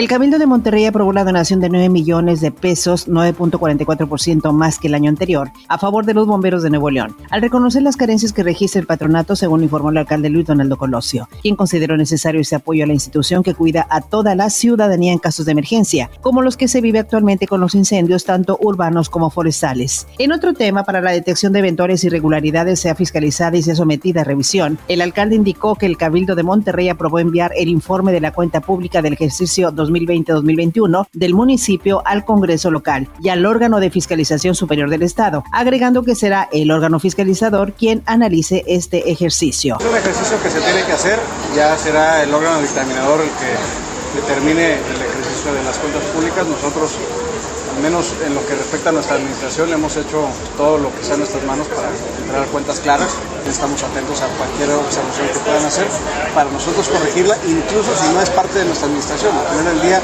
El Cabildo de Monterrey aprobó la donación de 9 millones de pesos, 9.44% más que el año anterior, a favor de los bomberos de Nuevo León, al reconocer las carencias que registra el patronato, según informó el alcalde Luis Donaldo Colosio, quien consideró necesario ese apoyo a la institución que cuida a toda la ciudadanía en casos de emergencia, como los que se vive actualmente con los incendios, tanto urbanos como forestales. En otro tema, para la detección de eventuales irregularidades sea fiscalizada y sea sometida a revisión, el alcalde indicó que el Cabildo de Monterrey aprobó enviar el informe de la cuenta pública del ejercicio 2020-2021 del municipio al Congreso local y al órgano de fiscalización superior del Estado, agregando que será el órgano fiscalizador quien analice este ejercicio. Es un ejercicio que se tiene que hacer, ya será el órgano dictaminador el que determine el ejercicio de las cuentas públicas. Nosotros menos en lo que respecta a nuestra administración, hemos hecho todo lo que sea en nuestras manos para entregar cuentas claras. Estamos atentos a cualquier observación que puedan hacer para nosotros corregirla, incluso si no es parte de nuestra administración. Al final del día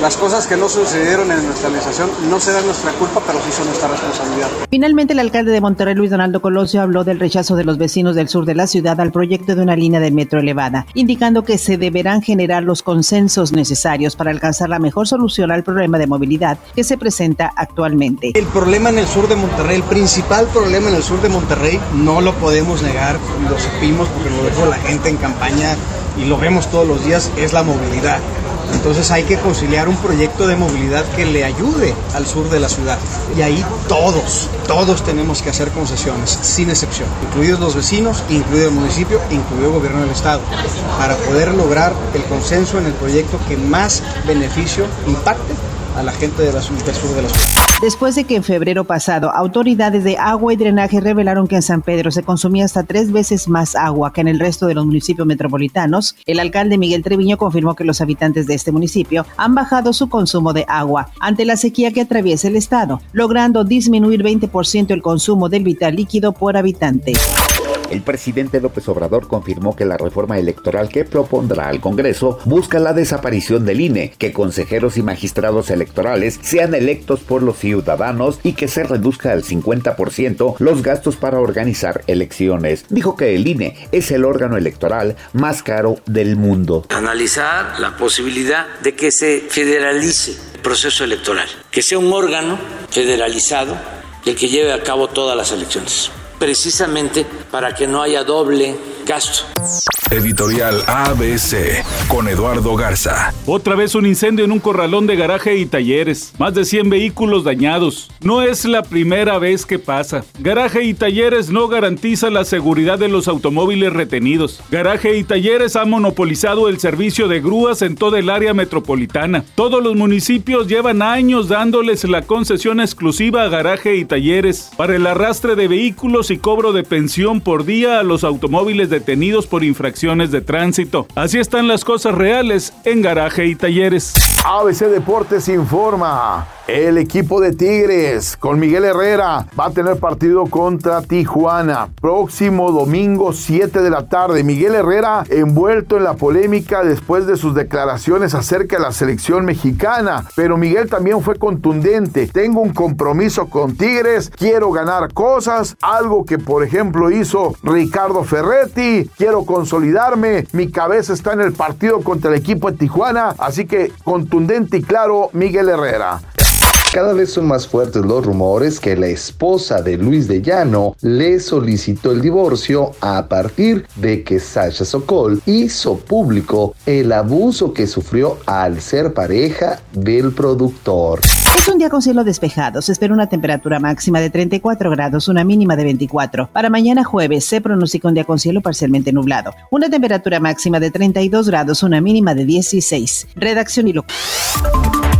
las cosas que no sucedieron en nuestra organización no serán nuestra culpa, pero sí son nuestra responsabilidad. Finalmente, el alcalde de Monterrey, Luis Donaldo Colosio, habló del rechazo de los vecinos del sur de la ciudad al proyecto de una línea de metro elevada, indicando que se deberán generar los consensos necesarios para alcanzar la mejor solución al problema de movilidad que se presenta actualmente. El problema en el sur de Monterrey, el principal problema en el sur de Monterrey, no lo podemos negar, lo supimos porque lo dijo la gente en campaña y lo vemos todos los días, es la movilidad. Entonces hay que conciliar un proyecto de movilidad que le ayude al sur de la ciudad. Y ahí todos, todos tenemos que hacer concesiones, sin excepción, incluidos los vecinos, incluido el municipio, incluido el gobierno del estado, para poder lograr el consenso en el proyecto que más beneficio impacte a la gente de la, sur de la ciudad. Después de que en febrero pasado autoridades de agua y drenaje revelaron que en San Pedro se consumía hasta tres veces más agua que en el resto de los municipios metropolitanos, el alcalde Miguel Treviño confirmó que los habitantes de este municipio han bajado su consumo de agua ante la sequía que atraviesa el estado, logrando disminuir 20% el consumo del vital líquido por habitante. El presidente López Obrador confirmó que la reforma electoral que propondrá al Congreso busca la desaparición del INE, que consejeros y magistrados electorales sean electos por los ciudadanos y que se reduzca al 50% los gastos para organizar elecciones. Dijo que el INE es el órgano electoral más caro del mundo. Analizar la posibilidad de que se federalice el proceso electoral, que sea un órgano federalizado el que lleve a cabo todas las elecciones precisamente para que no haya doble gasto. Editorial ABC con Eduardo Garza. Otra vez un incendio en un corralón de garaje y talleres. Más de 100 vehículos dañados. No es la primera vez que pasa. Garaje y talleres no garantiza la seguridad de los automóviles retenidos. Garaje y talleres ha monopolizado el servicio de grúas en toda el área metropolitana. Todos los municipios llevan años dándoles la concesión exclusiva a garaje y talleres para el arrastre de vehículos y cobro de pensión por día a los automóviles detenidos por infracciones de tránsito. Así están las cosas reales en garaje y talleres. ABC Deportes informa. El equipo de Tigres con Miguel Herrera va a tener partido contra Tijuana. Próximo domingo 7 de la tarde. Miguel Herrera envuelto en la polémica después de sus declaraciones acerca de la selección mexicana. Pero Miguel también fue contundente. Tengo un compromiso con Tigres. Quiero ganar cosas. Algo que por ejemplo hizo Ricardo Ferretti. Quiero consolidarme. Mi cabeza está en el partido contra el equipo de Tijuana. Así que contundente y claro Miguel Herrera. Cada vez son más fuertes los rumores que la esposa de Luis de Llano le solicitó el divorcio a partir de que Sasha Sokol hizo público el abuso que sufrió al ser pareja del productor. Es un día con cielo despejado. Se espera una temperatura máxima de 34 grados, una mínima de 24. Para mañana jueves se pronostica un día con cielo parcialmente nublado. Una temperatura máxima de 32 grados, una mínima de 16. Redacción y lo.